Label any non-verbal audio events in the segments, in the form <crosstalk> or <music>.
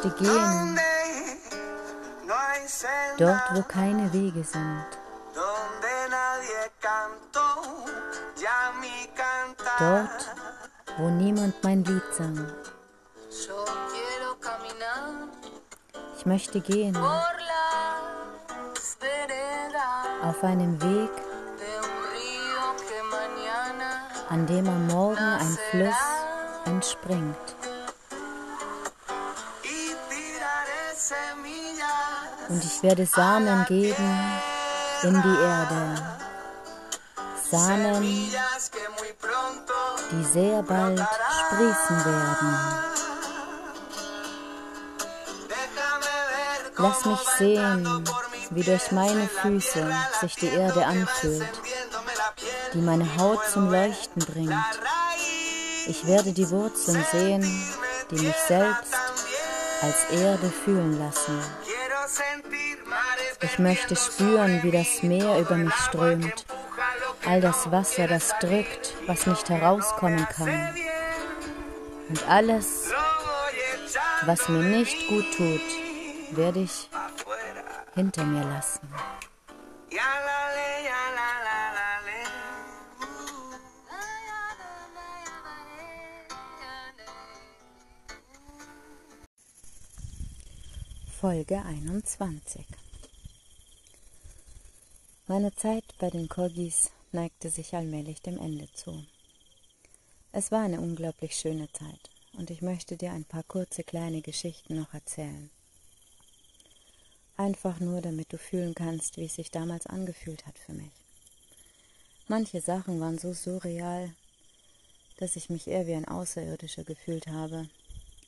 Möchte gehen, dort wo keine Wege sind. Dort, wo niemand mein Lied sang. Ich möchte gehen auf einem Weg, an dem am Morgen ein Fluss entspringt. Und ich werde Samen geben in die Erde. Samen, die sehr bald sprießen werden. Lass mich sehen, wie durch meine Füße sich die Erde anfühlt, die meine Haut zum Leuchten bringt. Ich werde die Wurzeln sehen, die mich selbst als Erde fühlen lassen. Ich möchte spüren, wie das Meer über mich strömt, all das Wasser, das drückt, was nicht herauskommen kann. Und alles, was mir nicht gut tut, werde ich hinter mir lassen. Folge 21 Meine Zeit bei den Korgis neigte sich allmählich dem Ende zu. Es war eine unglaublich schöne Zeit und ich möchte dir ein paar kurze kleine Geschichten noch erzählen. Einfach nur, damit du fühlen kannst, wie es sich damals angefühlt hat für mich. Manche Sachen waren so surreal, dass ich mich eher wie ein Außerirdischer gefühlt habe,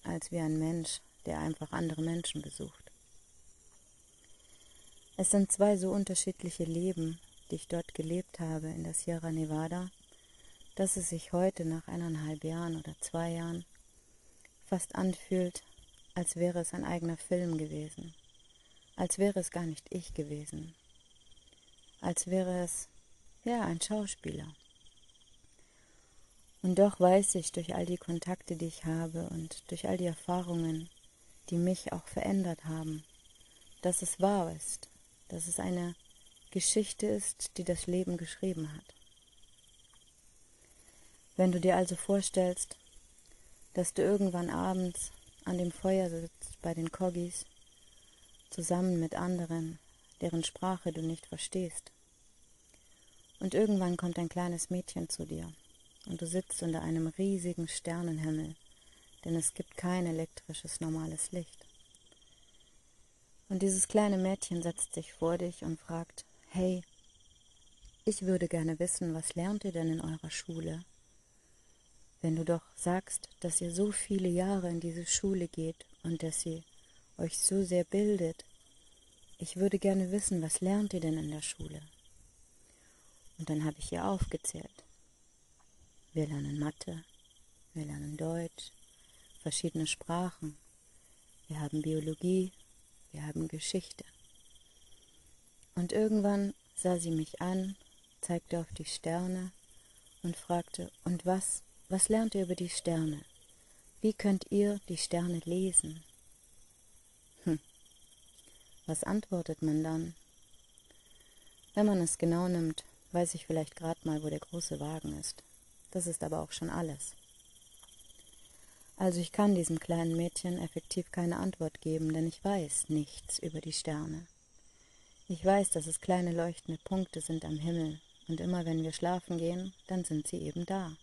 als wie ein Mensch, der einfach andere Menschen besucht. Es sind zwei so unterschiedliche Leben, die ich dort gelebt habe in der Sierra Nevada, dass es sich heute nach eineinhalb Jahren oder zwei Jahren fast anfühlt, als wäre es ein eigener Film gewesen als wäre es gar nicht ich gewesen, als wäre es, ja, ein Schauspieler. Und doch weiß ich durch all die Kontakte, die ich habe und durch all die Erfahrungen, die mich auch verändert haben, dass es wahr ist, dass es eine Geschichte ist, die das Leben geschrieben hat. Wenn du dir also vorstellst, dass du irgendwann abends an dem Feuer sitzt bei den Koggis zusammen mit anderen, deren Sprache du nicht verstehst. Und irgendwann kommt ein kleines Mädchen zu dir und du sitzt unter einem riesigen Sternenhimmel, denn es gibt kein elektrisches normales Licht. Und dieses kleine Mädchen setzt sich vor dich und fragt, hey, ich würde gerne wissen, was lernt ihr denn in eurer Schule? Wenn du doch sagst, dass ihr so viele Jahre in diese Schule geht und dass sie euch so sehr bildet. Ich würde gerne wissen, was lernt ihr denn in der Schule? Und dann habe ich ihr aufgezählt. Wir lernen Mathe, wir lernen Deutsch, verschiedene Sprachen, wir haben Biologie, wir haben Geschichte. Und irgendwann sah sie mich an, zeigte auf die Sterne und fragte, und was, was lernt ihr über die Sterne? Wie könnt ihr die Sterne lesen? Was antwortet man dann? Wenn man es genau nimmt, weiß ich vielleicht gerade mal, wo der große Wagen ist. Das ist aber auch schon alles. Also ich kann diesem kleinen Mädchen effektiv keine Antwort geben, denn ich weiß nichts über die Sterne. Ich weiß, dass es kleine leuchtende Punkte sind am Himmel, und immer wenn wir schlafen gehen, dann sind sie eben da.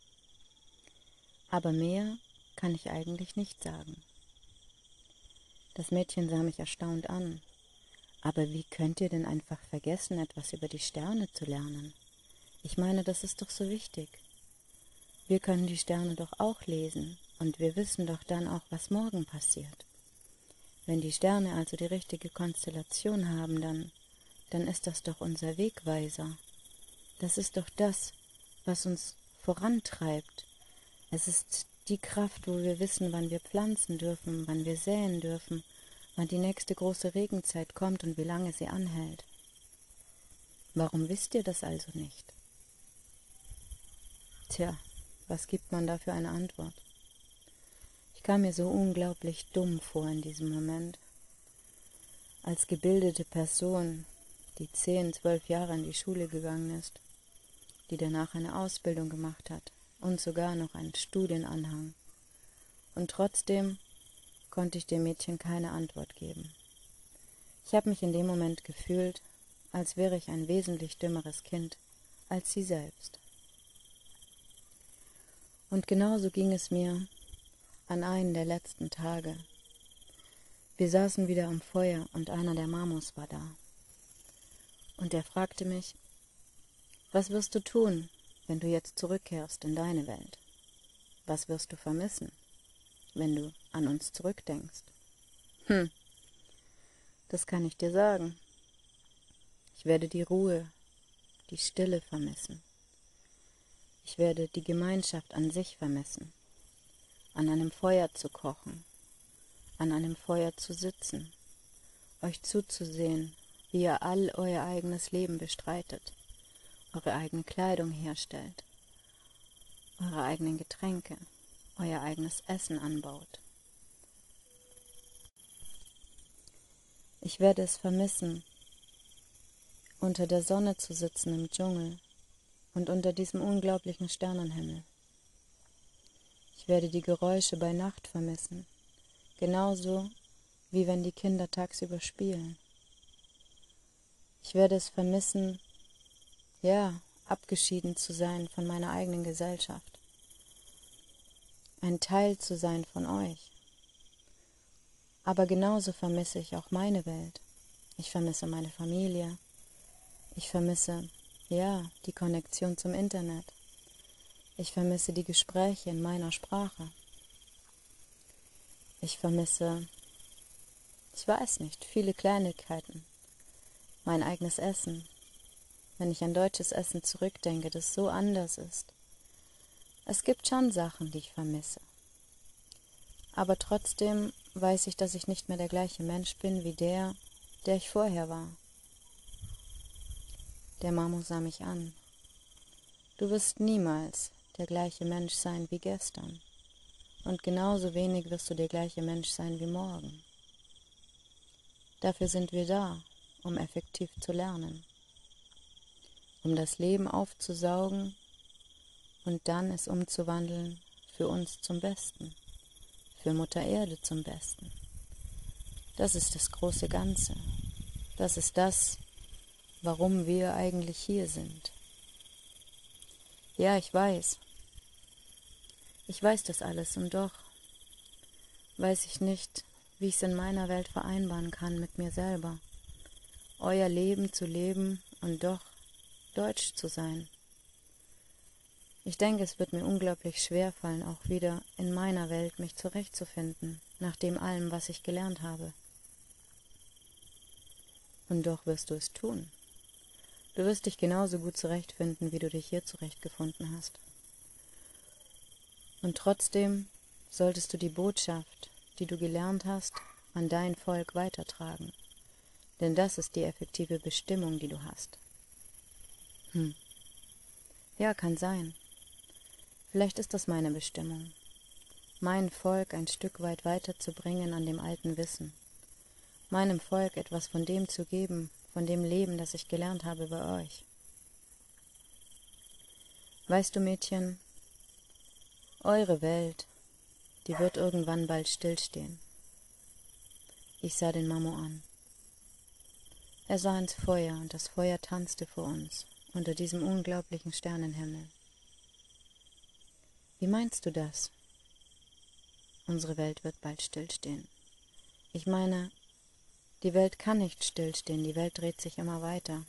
Aber mehr kann ich eigentlich nicht sagen. Das Mädchen sah mich erstaunt an, aber wie könnt ihr denn einfach vergessen, etwas über die Sterne zu lernen? Ich meine, das ist doch so wichtig. Wir können die Sterne doch auch lesen, und wir wissen doch dann auch, was morgen passiert. Wenn die Sterne also die richtige Konstellation haben, dann, dann ist das doch unser Wegweiser. Das ist doch das, was uns vorantreibt. Es ist die Kraft, wo wir wissen, wann wir pflanzen dürfen, wann wir säen dürfen, wann die nächste große Regenzeit kommt und wie lange sie anhält. Warum wisst ihr das also nicht? Tja, was gibt man da für eine Antwort? Kam mir so unglaublich dumm vor in diesem Moment. Als gebildete Person, die zehn, zwölf Jahre in die Schule gegangen ist, die danach eine Ausbildung gemacht hat und sogar noch einen Studienanhang. Und trotzdem konnte ich dem Mädchen keine Antwort geben. Ich habe mich in dem Moment gefühlt, als wäre ich ein wesentlich dümmeres Kind als sie selbst. Und genauso ging es mir an einen der letzten Tage. Wir saßen wieder am Feuer und einer der Mamos war da. Und er fragte mich, was wirst du tun, wenn du jetzt zurückkehrst in deine Welt? Was wirst du vermissen, wenn du an uns zurückdenkst? Hm, das kann ich dir sagen. Ich werde die Ruhe, die Stille vermissen. Ich werde die Gemeinschaft an sich vermissen, an einem Feuer zu kochen, an einem Feuer zu sitzen, euch zuzusehen, wie ihr all euer eigenes Leben bestreitet, eure eigene Kleidung herstellt, eure eigenen Getränke, euer eigenes Essen anbaut. Ich werde es vermissen, unter der Sonne zu sitzen im Dschungel und unter diesem unglaublichen Sternenhimmel. Ich werde die Geräusche bei Nacht vermissen, genauso wie wenn die Kinder tagsüber spielen. Ich werde es vermissen, ja, abgeschieden zu sein von meiner eigenen Gesellschaft, ein Teil zu sein von euch. Aber genauso vermisse ich auch meine Welt. Ich vermisse meine Familie, ich vermisse, ja, die Konnektion zum Internet. Ich vermisse die Gespräche in meiner Sprache. Ich vermisse, ich weiß nicht, viele Kleinigkeiten. Mein eigenes Essen. Wenn ich an deutsches Essen zurückdenke, das so anders ist. Es gibt schon Sachen, die ich vermisse. Aber trotzdem weiß ich, dass ich nicht mehr der gleiche Mensch bin wie der, der ich vorher war. Der Marmor sah mich an. Du wirst niemals der gleiche Mensch sein wie gestern. Und genauso wenig wirst du der gleiche Mensch sein wie morgen. Dafür sind wir da, um effektiv zu lernen, um das Leben aufzusaugen und dann es umzuwandeln für uns zum Besten, für Mutter Erde zum Besten. Das ist das große Ganze. Das ist das, warum wir eigentlich hier sind. Ja, ich weiß. Ich weiß das alles und doch weiß ich nicht, wie ich es in meiner Welt vereinbaren kann mit mir selber. Euer Leben zu leben und doch deutsch zu sein. Ich denke, es wird mir unglaublich schwer fallen, auch wieder in meiner Welt mich zurechtzufinden, nach dem allem, was ich gelernt habe. Und doch wirst du es tun. Du wirst dich genauso gut zurechtfinden, wie du dich hier zurechtgefunden hast. Und trotzdem solltest du die Botschaft, die du gelernt hast, an dein Volk weitertragen. Denn das ist die effektive Bestimmung, die du hast. Hm. Ja, kann sein. Vielleicht ist das meine Bestimmung. Mein Volk ein Stück weit weiterzubringen an dem alten Wissen. Meinem Volk etwas von dem zu geben, von dem Leben, das ich gelernt habe bei euch. Weißt du, Mädchen, eure Welt, die wird irgendwann bald stillstehen. Ich sah den Mamo an. Er sah ins Feuer und das Feuer tanzte vor uns unter diesem unglaublichen Sternenhimmel. Wie meinst du das? Unsere Welt wird bald stillstehen. Ich meine, die Welt kann nicht stillstehen, die Welt dreht sich immer weiter.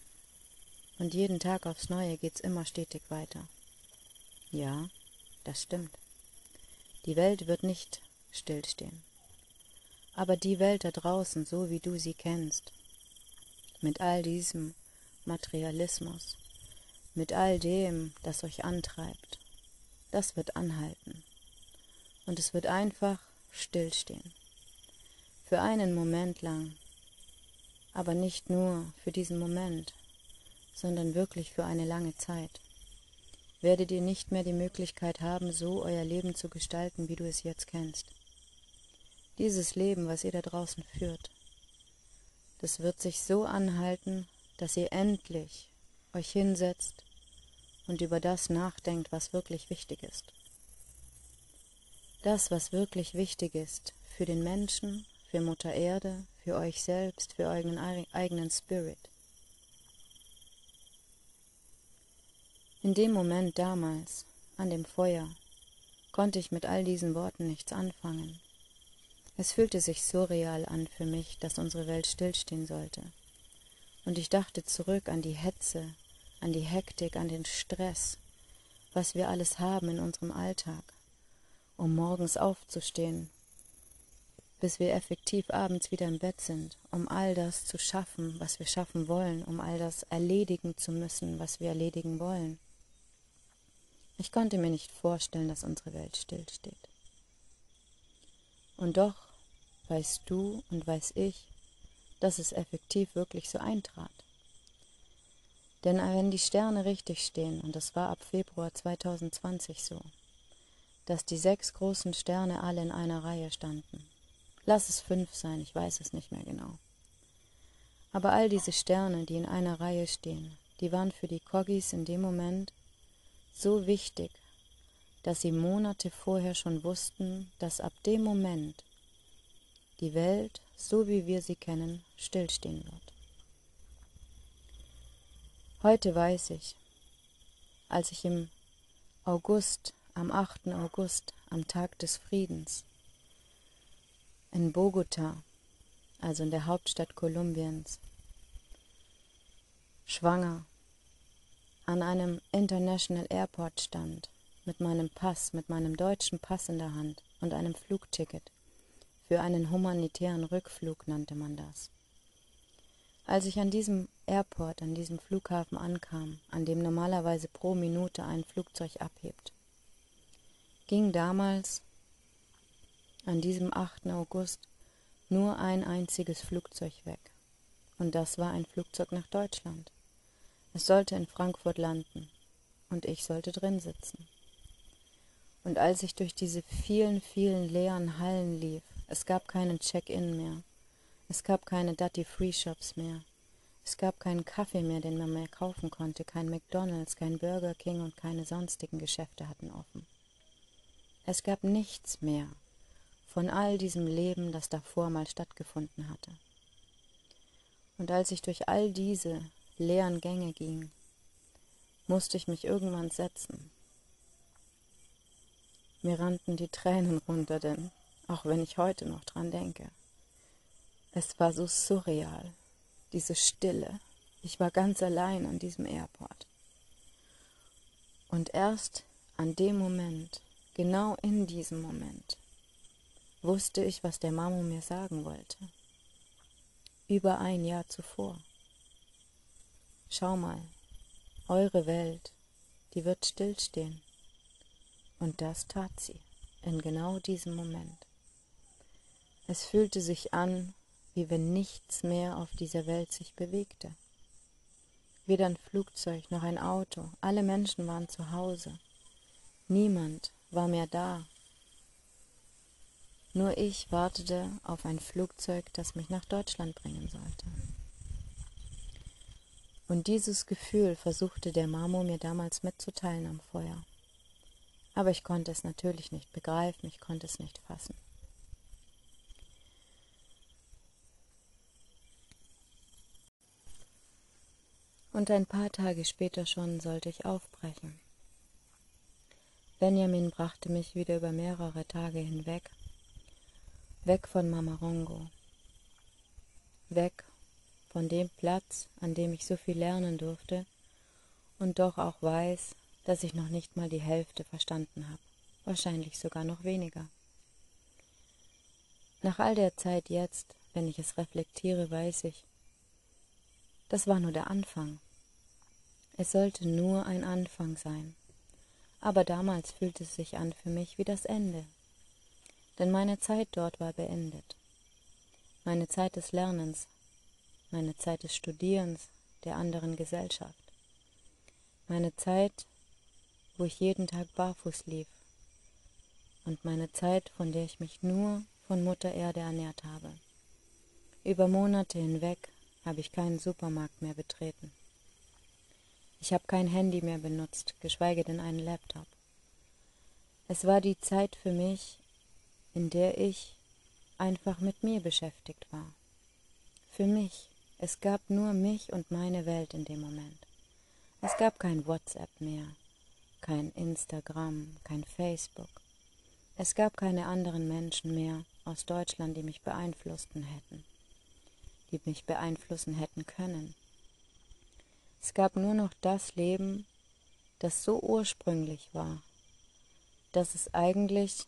Und jeden Tag aufs Neue geht's immer stetig weiter. Ja, das stimmt. Die Welt wird nicht stillstehen. Aber die Welt da draußen, so wie du sie kennst, mit all diesem Materialismus, mit all dem, das euch antreibt, das wird anhalten. Und es wird einfach stillstehen. Für einen Moment lang aber nicht nur für diesen Moment, sondern wirklich für eine lange Zeit. Werdet ihr nicht mehr die Möglichkeit haben, so euer Leben zu gestalten, wie du es jetzt kennst. dieses Leben, was ihr da draußen führt, das wird sich so anhalten, dass ihr endlich euch hinsetzt und über das nachdenkt, was wirklich wichtig ist. Das, was wirklich wichtig ist für den Menschen, für Mutter Erde, für euch selbst, für euren eigenen Spirit. In dem Moment damals, an dem Feuer, konnte ich mit all diesen Worten nichts anfangen. Es fühlte sich surreal an für mich, dass unsere Welt stillstehen sollte. Und ich dachte zurück an die Hetze, an die Hektik, an den Stress, was wir alles haben in unserem Alltag, um morgens aufzustehen, bis wir effektiv abends wieder im Bett sind, um all das zu schaffen, was wir schaffen wollen, um all das erledigen zu müssen, was wir erledigen wollen. Ich konnte mir nicht vorstellen, dass unsere Welt stillsteht. Und doch weißt du und weiß ich, dass es effektiv wirklich so eintrat. Denn wenn die Sterne richtig stehen, und das war ab Februar 2020 so, dass die sechs großen Sterne alle in einer Reihe standen. Lass es fünf sein, ich weiß es nicht mehr genau. Aber all diese Sterne, die in einer Reihe stehen, die waren für die Kogis in dem Moment so wichtig, dass sie Monate vorher schon wussten, dass ab dem Moment die Welt, so wie wir sie kennen, stillstehen wird. Heute weiß ich, als ich im August, am 8. August, am Tag des Friedens, in Bogota, also in der Hauptstadt Kolumbiens, schwanger an einem International Airport stand, mit meinem Pass, mit meinem deutschen Pass in der Hand und einem Flugticket. Für einen humanitären Rückflug nannte man das. Als ich an diesem Airport, an diesem Flughafen ankam, an dem normalerweise pro Minute ein Flugzeug abhebt, ging damals, an diesem 8. August, nur ein einziges Flugzeug weg. Und das war ein Flugzeug nach Deutschland. Es sollte in Frankfurt landen und ich sollte drin sitzen. Und als ich durch diese vielen, vielen leeren Hallen lief, es gab keinen Check-in mehr, es gab keine Duty-Free-Shops mehr, es gab keinen Kaffee mehr, den man mehr kaufen konnte, kein McDonald's, kein Burger King und keine sonstigen Geschäfte hatten offen. Es gab nichts mehr von all diesem Leben, das davor mal stattgefunden hatte. Und als ich durch all diese leeren Gänge ging, musste ich mich irgendwann setzen. Mir rannten die Tränen runter, denn auch wenn ich heute noch dran denke, es war so surreal, diese Stille. Ich war ganz allein an diesem Airport. Und erst an dem Moment, genau in diesem Moment, wusste ich, was der Mamo mir sagen wollte. Über ein Jahr zuvor. Schau mal, eure Welt, die wird stillstehen. Und das tat sie in genau diesem Moment. Es fühlte sich an, wie wenn nichts mehr auf dieser Welt sich bewegte. Weder ein Flugzeug noch ein Auto, alle Menschen waren zu Hause. Niemand war mehr da. Nur ich wartete auf ein Flugzeug, das mich nach Deutschland bringen sollte. Und dieses Gefühl versuchte der Marmor mir damals mitzuteilen am Feuer. Aber ich konnte es natürlich nicht begreifen, ich konnte es nicht fassen. Und ein paar Tage später schon sollte ich aufbrechen. Benjamin brachte mich wieder über mehrere Tage hinweg, weg von Mamarongo, weg von dem Platz, an dem ich so viel lernen durfte und doch auch weiß, dass ich noch nicht mal die Hälfte verstanden habe, wahrscheinlich sogar noch weniger. Nach all der Zeit jetzt, wenn ich es reflektiere, weiß ich, das war nur der Anfang. Es sollte nur ein Anfang sein. Aber damals fühlte es sich an für mich wie das Ende. Denn meine Zeit dort war beendet. Meine Zeit des Lernens meine Zeit des Studierens, der anderen Gesellschaft, meine Zeit, wo ich jeden Tag barfuß lief und meine Zeit, von der ich mich nur von Mutter Erde ernährt habe. Über Monate hinweg habe ich keinen Supermarkt mehr betreten. Ich habe kein Handy mehr benutzt, geschweige denn einen Laptop. Es war die Zeit für mich, in der ich einfach mit mir beschäftigt war. Für mich. Es gab nur mich und meine Welt in dem Moment. Es gab kein WhatsApp mehr, kein Instagram, kein Facebook. Es gab keine anderen Menschen mehr aus Deutschland, die mich beeinflussten hätten, die mich beeinflussen hätten können. Es gab nur noch das Leben, das so ursprünglich war, dass es eigentlich,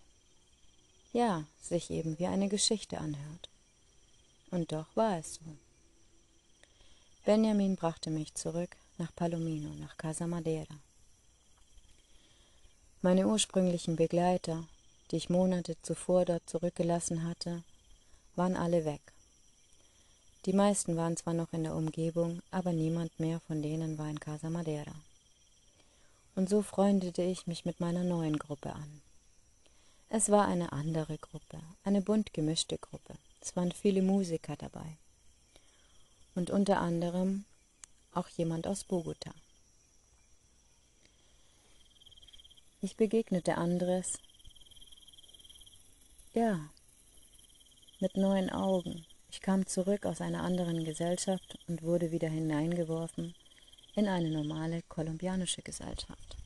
ja, sich eben wie eine Geschichte anhört. Und doch war es so. Benjamin brachte mich zurück nach Palomino, nach Casa Madeira. Meine ursprünglichen Begleiter, die ich Monate zuvor dort zurückgelassen hatte, waren alle weg. Die meisten waren zwar noch in der Umgebung, aber niemand mehr von denen war in Casa Madeira. Und so freundete ich mich mit meiner neuen Gruppe an. Es war eine andere Gruppe, eine bunt gemischte Gruppe. Es waren viele Musiker dabei. Und unter anderem auch jemand aus Bogota. Ich begegnete Andres, ja, mit neuen Augen. Ich kam zurück aus einer anderen Gesellschaft und wurde wieder hineingeworfen in eine normale kolumbianische Gesellschaft.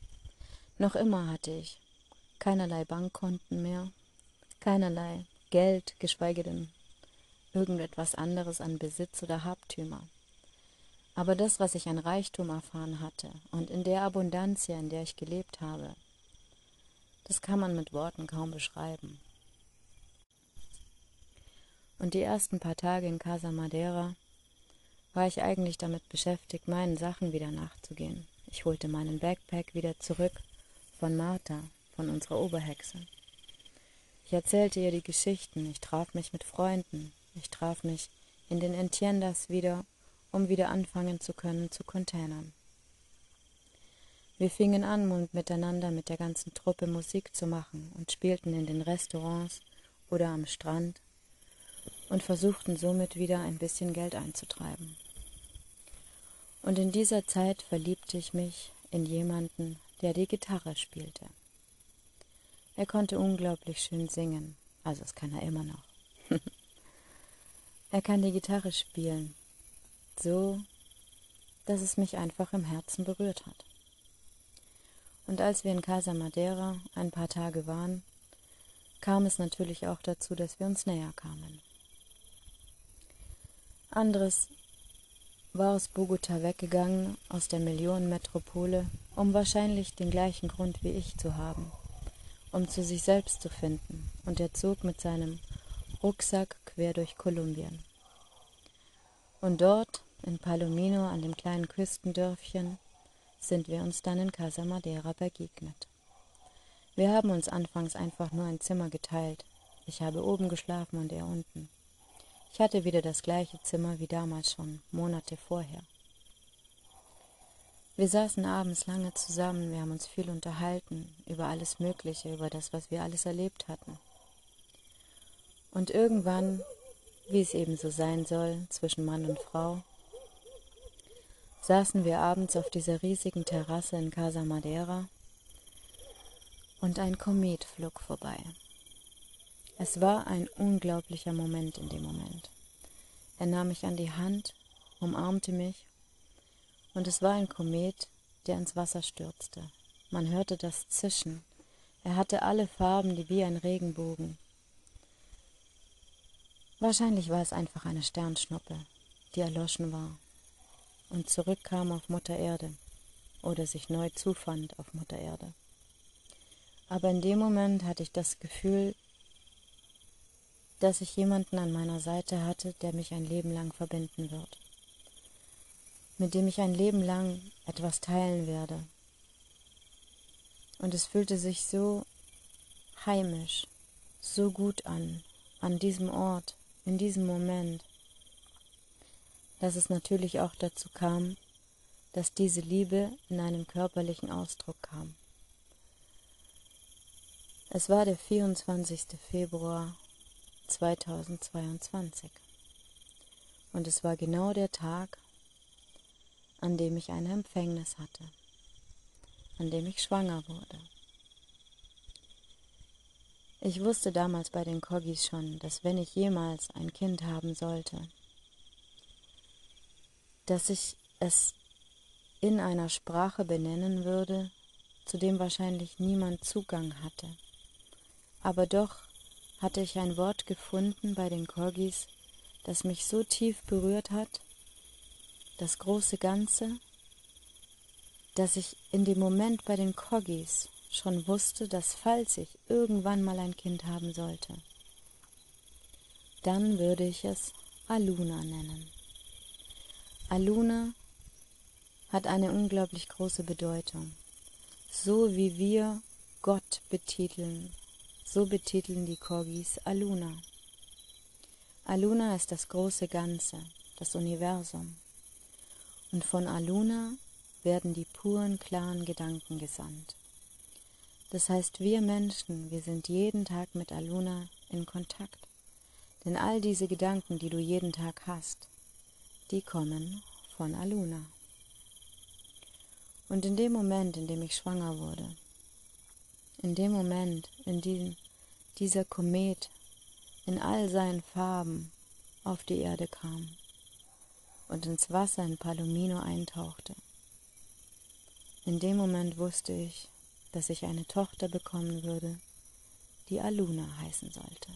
Noch immer hatte ich keinerlei Bankkonten mehr, keinerlei Geld, geschweige denn irgendetwas anderes an Besitz oder Habtümer. Aber das, was ich an Reichtum erfahren hatte und in der Abundanz, in der ich gelebt habe, das kann man mit Worten kaum beschreiben. Und die ersten paar Tage in Casa Madeira war ich eigentlich damit beschäftigt, meinen Sachen wieder nachzugehen. Ich holte meinen Backpack wieder zurück von Martha, von unserer Oberhexe. Ich erzählte ihr die Geschichten, ich traf mich mit Freunden, ich traf mich in den Entiendas wieder, um wieder anfangen zu können zu containern. Wir fingen an, miteinander mit der ganzen Truppe Musik zu machen und spielten in den Restaurants oder am Strand und versuchten somit wieder ein bisschen Geld einzutreiben. Und in dieser Zeit verliebte ich mich in jemanden, der die Gitarre spielte. Er konnte unglaublich schön singen, also das kann er immer noch. <laughs> er kann die Gitarre spielen, so, dass es mich einfach im Herzen berührt hat. Und als wir in Casa Madeira ein paar Tage waren, kam es natürlich auch dazu, dass wir uns näher kamen. Andres war aus Bogota weggegangen, aus der Millionenmetropole, um wahrscheinlich den gleichen Grund wie ich zu haben, um zu sich selbst zu finden, und er zog mit seinem Rucksack quer durch Kolumbien. Und dort, in Palomino, an dem kleinen Küstendörfchen, sind wir uns dann in Casa Madeira begegnet. Wir haben uns anfangs einfach nur ein Zimmer geteilt. Ich habe oben geschlafen und er unten. Ich hatte wieder das gleiche Zimmer wie damals schon, Monate vorher. Wir saßen abends lange zusammen, wir haben uns viel unterhalten über alles Mögliche, über das, was wir alles erlebt hatten. Und irgendwann, wie es eben so sein soll, zwischen Mann und Frau, saßen wir abends auf dieser riesigen Terrasse in Casa Madeira und ein Komet flog vorbei. Es war ein unglaublicher Moment in dem Moment. Er nahm mich an die Hand, umarmte mich, und es war ein Komet, der ins Wasser stürzte. Man hörte das Zischen. Er hatte alle Farben, die wie ein Regenbogen. Wahrscheinlich war es einfach eine Sternschnuppe, die erloschen war und zurückkam auf Mutter Erde oder sich neu zufand auf Mutter Erde. Aber in dem Moment hatte ich das Gefühl, dass ich jemanden an meiner Seite hatte, der mich ein Leben lang verbinden wird, mit dem ich ein Leben lang etwas teilen werde. Und es fühlte sich so heimisch, so gut an, an diesem Ort, in diesem Moment, dass es natürlich auch dazu kam, dass diese Liebe in einem körperlichen Ausdruck kam. Es war der 24. Februar 2022. Und es war genau der Tag, an dem ich eine Empfängnis hatte, an dem ich schwanger wurde. Ich wusste damals bei den Kogis schon, dass wenn ich jemals ein Kind haben sollte, dass ich es in einer Sprache benennen würde, zu dem wahrscheinlich niemand Zugang hatte. Aber doch hatte ich ein Wort gefunden bei den Kogis, das mich so tief berührt hat, das große Ganze, dass ich in dem Moment bei den Kogis schon wusste, dass falls ich irgendwann mal ein Kind haben sollte, dann würde ich es Aluna nennen. Aluna hat eine unglaublich große Bedeutung. So wie wir Gott betiteln, so betiteln die Korgis Aluna. Aluna ist das große Ganze, das Universum. Und von Aluna werden die puren, klaren Gedanken gesandt. Das heißt, wir Menschen, wir sind jeden Tag mit Aluna in Kontakt. Denn all diese Gedanken, die du jeden Tag hast, die kommen von Aluna. Und in dem Moment, in dem ich schwanger wurde, in dem Moment, in dem dieser Komet in all seinen Farben auf die Erde kam und ins Wasser in Palomino eintauchte, in dem Moment wusste ich, dass ich eine Tochter bekommen würde, die Aluna heißen sollte.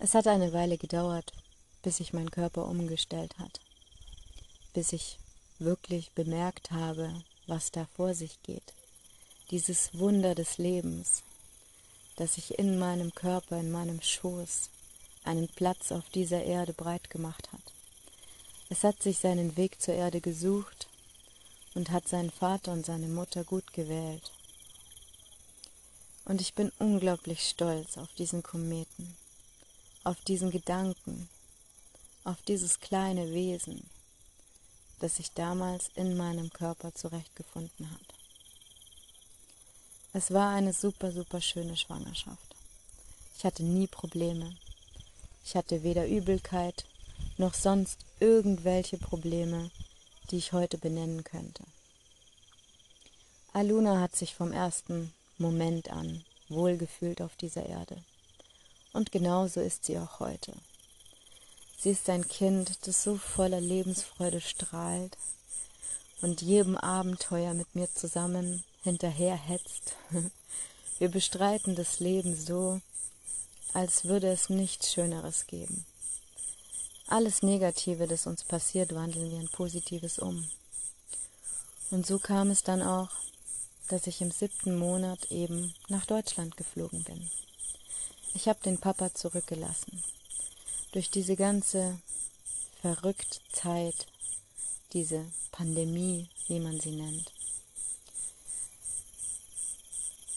Es hat eine Weile gedauert, bis sich mein Körper umgestellt hat, bis ich wirklich bemerkt habe, was da vor sich geht. Dieses Wunder des Lebens, das sich in meinem Körper, in meinem Schoß einen Platz auf dieser Erde breit gemacht hat. Es hat sich seinen Weg zur Erde gesucht und hat seinen Vater und seine Mutter gut gewählt. Und ich bin unglaublich stolz auf diesen Kometen, auf diesen Gedanken, auf dieses kleine Wesen, das sich damals in meinem Körper zurechtgefunden hat. Es war eine super, super schöne Schwangerschaft. Ich hatte nie Probleme. Ich hatte weder Übelkeit noch sonst irgendwelche Probleme, die ich heute benennen könnte. Aluna hat sich vom ersten Moment an wohlgefühlt auf dieser Erde. Und genauso ist sie auch heute. Sie ist ein Kind, das so voller Lebensfreude strahlt und jedem Abenteuer mit mir zusammen hinterherhetzt. <laughs> Wir bestreiten das Leben so, als würde es nichts Schöneres geben. Alles Negative, das uns passiert, wandeln wir in Positives um. Und so kam es dann auch, dass ich im siebten Monat eben nach Deutschland geflogen bin. Ich habe den Papa zurückgelassen. Durch diese ganze verrückte Zeit, diese Pandemie, wie man sie nennt,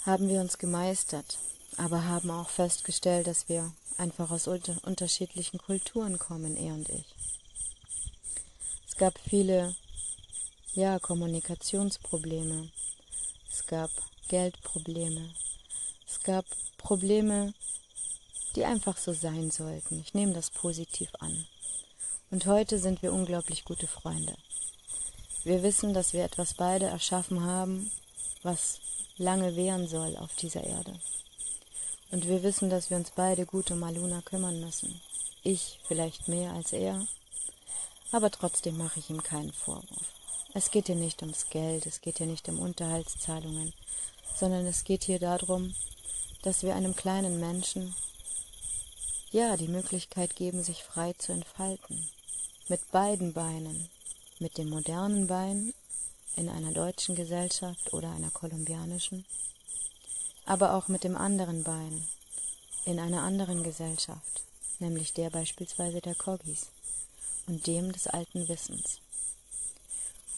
haben wir uns gemeistert, aber haben auch festgestellt, dass wir einfach aus unterschiedlichen Kulturen kommen, er und ich. Es gab viele, ja, Kommunikationsprobleme. Es gab Geldprobleme. Es gab Probleme, die einfach so sein sollten. Ich nehme das positiv an. Und heute sind wir unglaublich gute Freunde. Wir wissen, dass wir etwas beide erschaffen haben, was lange währen soll auf dieser Erde. Und wir wissen, dass wir uns beide gut um Aluna kümmern müssen. Ich vielleicht mehr als er, aber trotzdem mache ich ihm keinen Vorwurf. Es geht hier nicht ums Geld, es geht hier nicht um Unterhaltszahlungen, sondern es geht hier darum, dass wir einem kleinen Menschen ja die Möglichkeit geben, sich frei zu entfalten. Mit beiden Beinen, mit dem modernen Bein in einer deutschen Gesellschaft oder einer kolumbianischen aber auch mit dem anderen Bein in einer anderen Gesellschaft, nämlich der beispielsweise der Kogis und dem des alten Wissens.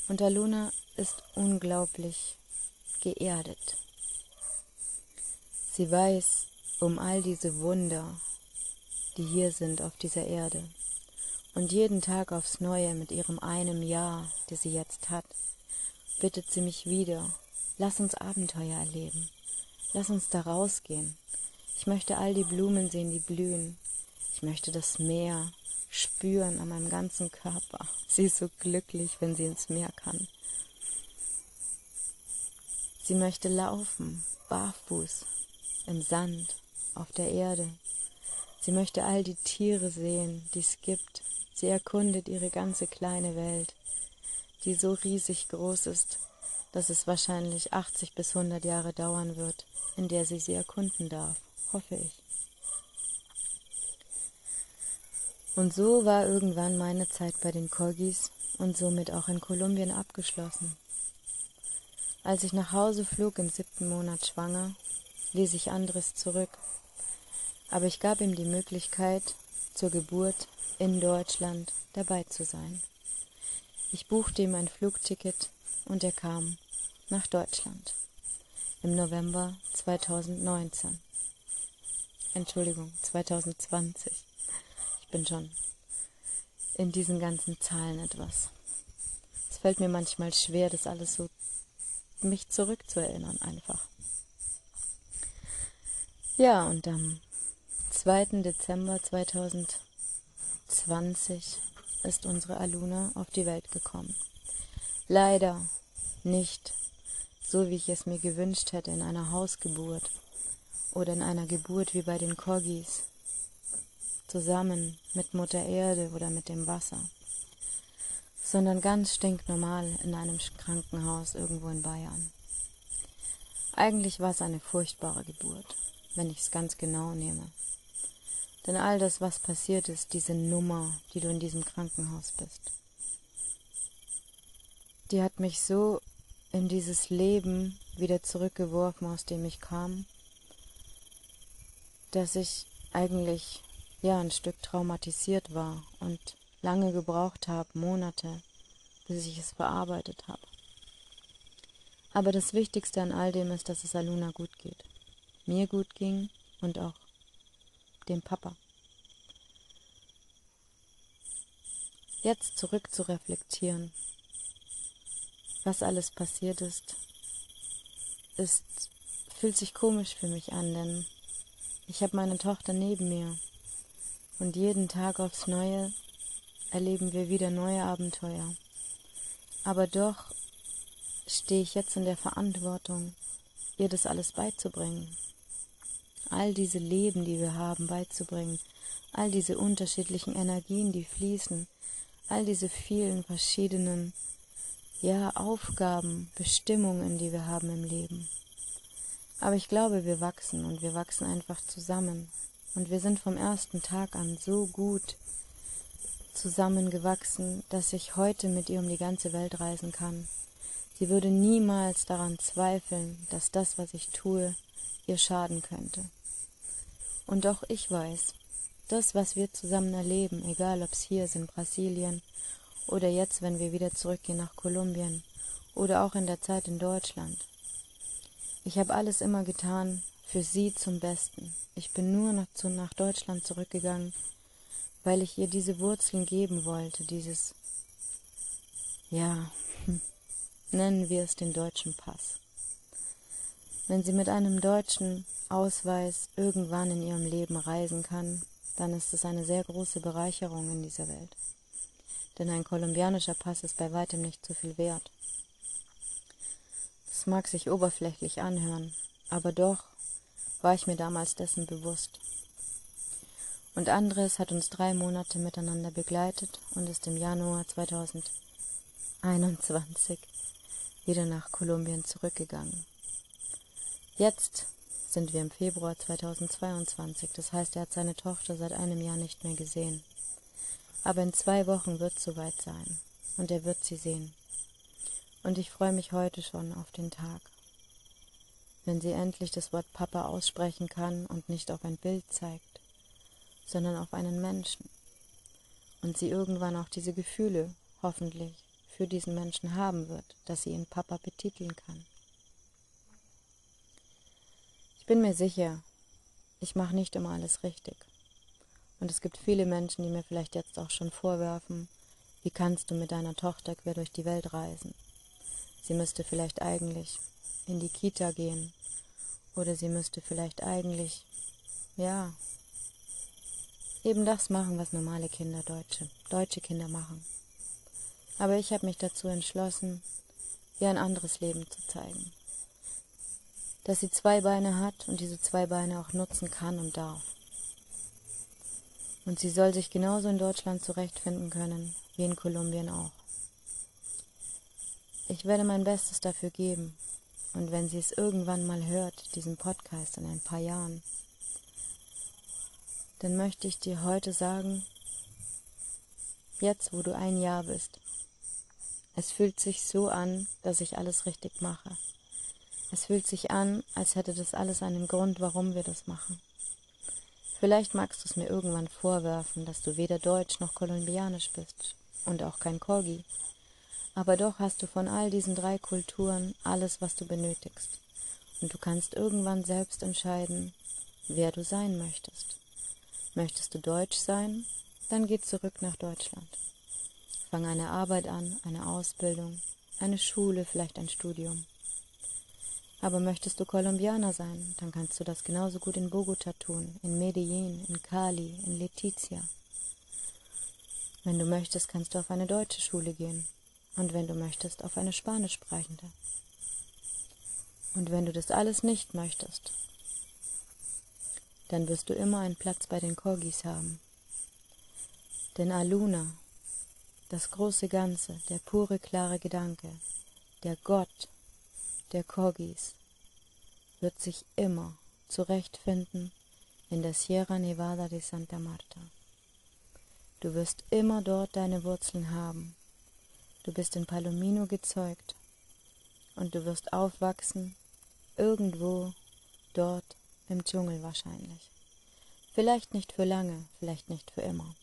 Und Aluna ist unglaublich geerdet. Sie weiß um all diese Wunder, die hier sind auf dieser Erde. Und jeden Tag aufs Neue mit ihrem einem Jahr, das sie jetzt hat, bittet sie mich wieder Lass uns Abenteuer erleben. Lass uns da rausgehen. Ich möchte all die Blumen sehen, die blühen. Ich möchte das Meer spüren an meinem ganzen Körper. <laughs> Sie ist so glücklich, wenn sie ins Meer kann. Sie möchte laufen, barfuß, im Sand, auf der Erde. Sie möchte all die Tiere sehen, die es gibt. Sie erkundet ihre ganze kleine Welt, die so riesig groß ist, dass es wahrscheinlich 80 bis 100 Jahre dauern wird, in der sie sie erkunden darf, hoffe ich. Und so war irgendwann meine Zeit bei den Corgis und somit auch in Kolumbien abgeschlossen. Als ich nach Hause flog im siebten Monat schwanger, ließ ich Andres zurück, aber ich gab ihm die Möglichkeit, zur Geburt in Deutschland dabei zu sein. Ich buchte ihm ein Flugticket und er kam nach Deutschland im November 2019. Entschuldigung, 2020. Ich bin schon in diesen ganzen Zahlen etwas. Es fällt mir manchmal schwer, das alles so mich zurückzuerinnern einfach. Ja, und am 2. Dezember 2020 ist unsere Aluna auf die Welt gekommen. Leider nicht so, wie ich es mir gewünscht hätte, in einer Hausgeburt oder in einer Geburt wie bei den Corgis, zusammen mit Mutter Erde oder mit dem Wasser sondern ganz stinknormal in einem Krankenhaus irgendwo in Bayern. Eigentlich war es eine furchtbare Geburt, wenn ich es ganz genau nehme. Denn all das, was passiert ist, diese Nummer, die du in diesem Krankenhaus bist, die hat mich so in dieses Leben wieder zurückgeworfen, aus dem ich kam, dass ich eigentlich ja ein Stück traumatisiert war und lange gebraucht habe, Monate, bis ich es verarbeitet habe. Aber das Wichtigste an all dem ist, dass es Aluna gut geht. Mir gut ging und auch dem Papa. Jetzt zurück zu reflektieren, was alles passiert ist, ist fühlt sich komisch für mich an, denn ich habe meine Tochter neben mir und jeden Tag aufs Neue erleben wir wieder neue Abenteuer. Aber doch stehe ich jetzt in der Verantwortung, ihr das alles beizubringen. All diese Leben, die wir haben, beizubringen. All diese unterschiedlichen Energien, die fließen. All diese vielen verschiedenen, ja, Aufgaben, Bestimmungen, die wir haben im Leben. Aber ich glaube, wir wachsen und wir wachsen einfach zusammen. Und wir sind vom ersten Tag an so gut zusammengewachsen, dass ich heute mit ihr um die ganze Welt reisen kann. Sie würde niemals daran zweifeln, dass das, was ich tue, ihr schaden könnte. Und auch ich weiß, das, was wir zusammen erleben, egal ob es hier ist in Brasilien oder jetzt, wenn wir wieder zurückgehen nach Kolumbien oder auch in der Zeit in Deutschland. Ich habe alles immer getan für sie zum Besten. Ich bin nur noch zu, nach Deutschland zurückgegangen, weil ich ihr diese Wurzeln geben wollte, dieses, ja, hm, nennen wir es den deutschen Pass. Wenn sie mit einem deutschen Ausweis irgendwann in ihrem Leben reisen kann, dann ist es eine sehr große Bereicherung in dieser Welt. Denn ein kolumbianischer Pass ist bei weitem nicht so viel wert. Das mag sich oberflächlich anhören, aber doch war ich mir damals dessen bewusst. Und Andres hat uns drei Monate miteinander begleitet und ist im Januar 2021 wieder nach Kolumbien zurückgegangen. Jetzt sind wir im Februar 2022, das heißt, er hat seine Tochter seit einem Jahr nicht mehr gesehen. Aber in zwei Wochen wird es soweit sein und er wird sie sehen. Und ich freue mich heute schon auf den Tag, wenn sie endlich das Wort Papa aussprechen kann und nicht auf ein Bild zeigt sondern auf einen Menschen. Und sie irgendwann auch diese Gefühle, hoffentlich, für diesen Menschen haben wird, dass sie ihn Papa betiteln kann. Ich bin mir sicher, ich mache nicht immer alles richtig. Und es gibt viele Menschen, die mir vielleicht jetzt auch schon vorwerfen, wie kannst du mit deiner Tochter quer durch die Welt reisen? Sie müsste vielleicht eigentlich in die Kita gehen. Oder sie müsste vielleicht eigentlich, ja, eben das machen, was normale Kinder, deutsche, deutsche Kinder machen. Aber ich habe mich dazu entschlossen, ihr ein anderes Leben zu zeigen. Dass sie zwei Beine hat und diese zwei Beine auch nutzen kann und darf. Und sie soll sich genauso in Deutschland zurechtfinden können, wie in Kolumbien auch. Ich werde mein Bestes dafür geben. Und wenn sie es irgendwann mal hört, diesen Podcast in ein paar Jahren, dann möchte ich dir heute sagen, jetzt wo du ein Jahr bist, es fühlt sich so an, dass ich alles richtig mache. Es fühlt sich an, als hätte das alles einen Grund, warum wir das machen. Vielleicht magst du es mir irgendwann vorwerfen, dass du weder deutsch noch kolumbianisch bist und auch kein Korgi. Aber doch hast du von all diesen drei Kulturen alles, was du benötigst. Und du kannst irgendwann selbst entscheiden, wer du sein möchtest. Möchtest du deutsch sein? Dann geh zurück nach Deutschland. Fang eine Arbeit an, eine Ausbildung, eine Schule, vielleicht ein Studium. Aber möchtest du Kolumbianer sein, dann kannst du das genauso gut in Bogota tun, in Medellin, in Cali, in Letizia. Wenn du möchtest, kannst du auf eine deutsche Schule gehen. Und wenn du möchtest, auf eine spanischsprechende. Und wenn du das alles nicht möchtest, dann wirst du immer einen Platz bei den Korgis haben. Denn Aluna, das große Ganze, der pure, klare Gedanke, der Gott, der Corgis wird sich immer zurechtfinden in der Sierra Nevada de Santa Marta. Du wirst immer dort deine Wurzeln haben. Du bist in Palomino gezeugt und du wirst aufwachsen irgendwo dort im Dschungel wahrscheinlich. Vielleicht nicht für lange, vielleicht nicht für immer.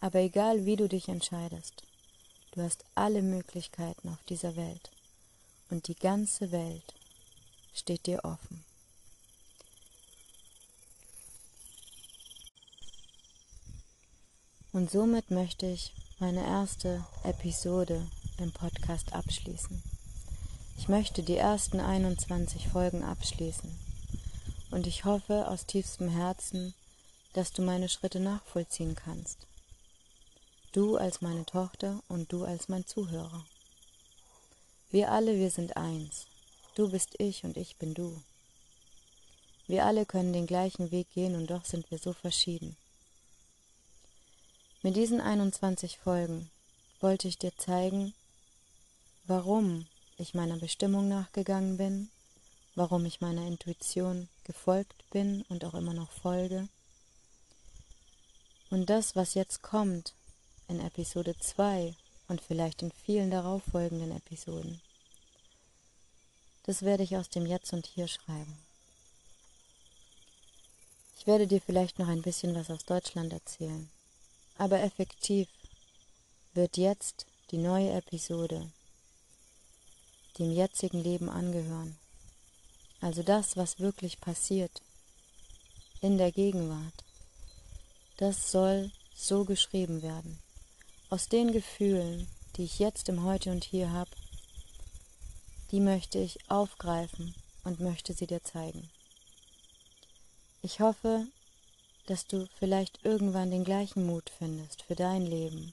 Aber egal wie du dich entscheidest, du hast alle Möglichkeiten auf dieser Welt und die ganze Welt steht dir offen. Und somit möchte ich meine erste Episode im Podcast abschließen. Ich möchte die ersten 21 Folgen abschließen. Und ich hoffe aus tiefstem Herzen, dass du meine Schritte nachvollziehen kannst. Du als meine Tochter und du als mein Zuhörer. Wir alle, wir sind eins. Du bist ich und ich bin du. Wir alle können den gleichen Weg gehen und doch sind wir so verschieden. Mit diesen 21 Folgen wollte ich dir zeigen, warum ich meiner Bestimmung nachgegangen bin, warum ich meiner Intuition gefolgt bin und auch immer noch folge. Und das, was jetzt kommt in Episode 2 und vielleicht in vielen darauffolgenden Episoden. Das werde ich aus dem Jetzt und Hier schreiben. Ich werde dir vielleicht noch ein bisschen was aus Deutschland erzählen, aber effektiv wird jetzt die neue Episode dem jetzigen Leben angehören. Also das, was wirklich passiert in der Gegenwart, das soll so geschrieben werden aus den Gefühlen, die ich jetzt im Heute und Hier habe, die möchte ich aufgreifen und möchte sie dir zeigen. Ich hoffe, dass du vielleicht irgendwann den gleichen Mut findest für dein Leben,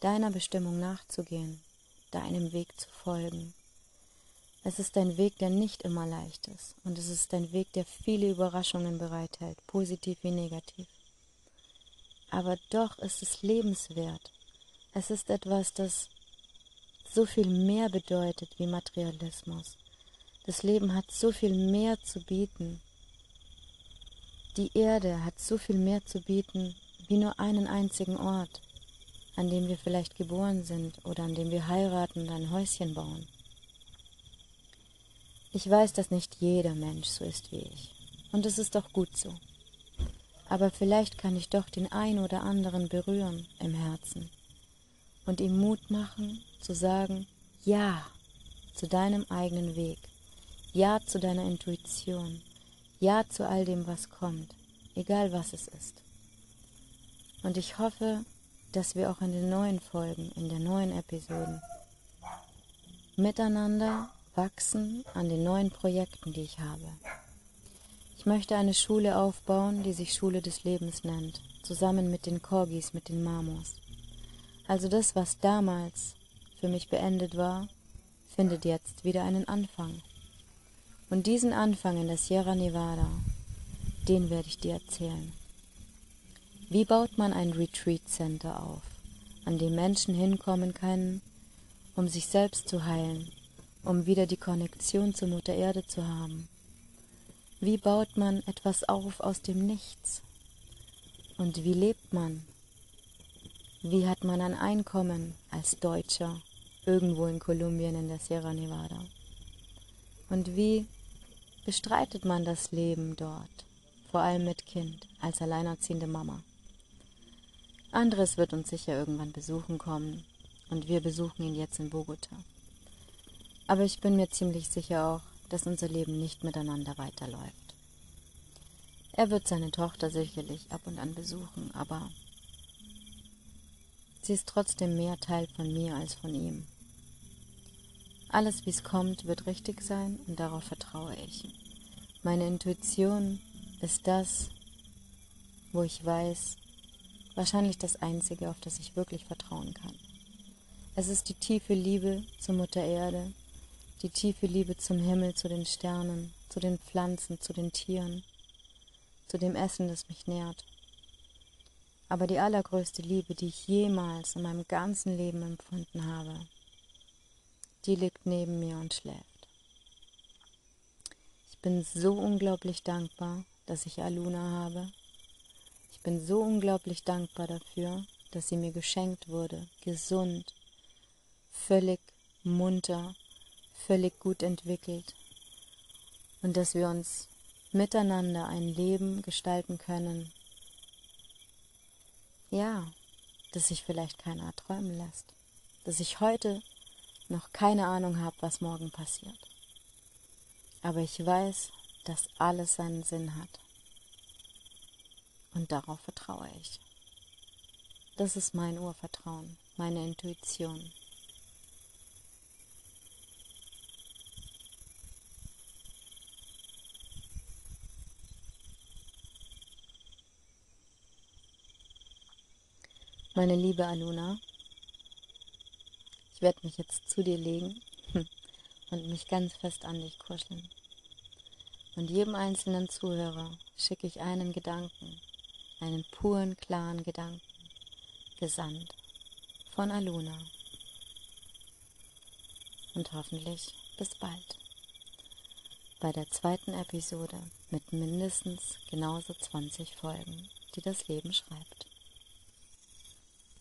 deiner Bestimmung nachzugehen, deinem Weg zu folgen. Es ist ein Weg, der nicht immer leicht ist, und es ist ein Weg, der viele Überraschungen bereithält, positiv wie negativ. Aber doch ist es lebenswert, es ist etwas, das so viel mehr bedeutet wie Materialismus. Das Leben hat so viel mehr zu bieten. Die Erde hat so viel mehr zu bieten wie nur einen einzigen Ort, an dem wir vielleicht geboren sind oder an dem wir heiraten und ein Häuschen bauen. Ich weiß, dass nicht jeder Mensch so ist wie ich. Und es ist auch gut so. Aber vielleicht kann ich doch den ein oder anderen berühren im Herzen und ihm Mut machen zu sagen, ja zu deinem eigenen Weg, ja zu deiner Intuition, ja zu all dem, was kommt, egal was es ist. Und ich hoffe, dass wir auch in den neuen Folgen, in den neuen Episoden miteinander wachsen an den neuen Projekten, die ich habe. Ich möchte eine Schule aufbauen, die sich Schule des Lebens nennt, zusammen mit den Corgis, mit den Mamos. Also das, was damals für mich beendet war, findet jetzt wieder einen Anfang. Und diesen Anfang in der Sierra Nevada, den werde ich dir erzählen. Wie baut man ein Retreat Center auf, an dem Menschen hinkommen können, um sich selbst zu heilen, um wieder die Konnektion zur Mutter Erde zu haben? Wie baut man etwas auf aus dem Nichts? Und wie lebt man? Wie hat man ein Einkommen als Deutscher irgendwo in Kolumbien in der Sierra Nevada? Und wie bestreitet man das Leben dort, vor allem mit Kind, als alleinerziehende Mama? Andres wird uns sicher irgendwann besuchen kommen und wir besuchen ihn jetzt in Bogota. Aber ich bin mir ziemlich sicher auch, dass unser Leben nicht miteinander weiterläuft. Er wird seine Tochter sicherlich ab und an besuchen, aber sie ist trotzdem mehr Teil von mir als von ihm. Alles, wie es kommt, wird richtig sein und darauf vertraue ich. Meine Intuition ist das, wo ich weiß, wahrscheinlich das Einzige, auf das ich wirklich vertrauen kann. Es ist die tiefe Liebe zur Mutter Erde, die tiefe Liebe zum Himmel, zu den Sternen, zu den Pflanzen, zu den Tieren, zu dem Essen, das mich nährt. Aber die allergrößte Liebe, die ich jemals in meinem ganzen Leben empfunden habe, die liegt neben mir und schläft. Ich bin so unglaublich dankbar, dass ich Aluna habe, ich bin so unglaublich dankbar dafür, dass sie mir geschenkt wurde, gesund, völlig munter, völlig gut entwickelt. Und dass wir uns miteinander ein Leben gestalten können, ja, dass sich vielleicht keiner träumen lässt, dass ich heute noch keine Ahnung habe, was morgen passiert. Aber ich weiß, dass alles seinen Sinn hat. Und darauf vertraue ich. Das ist mein Urvertrauen, meine Intuition. Meine liebe Aluna, ich werde mich jetzt zu dir legen <laughs> und mich ganz fest an dich kuscheln. Und jedem einzelnen Zuhörer schicke ich einen Gedanken, einen puren, klaren Gedanken, gesandt von Aluna. Und hoffentlich bis bald bei der zweiten Episode mit mindestens genauso 20 Folgen, die das Leben schreibt.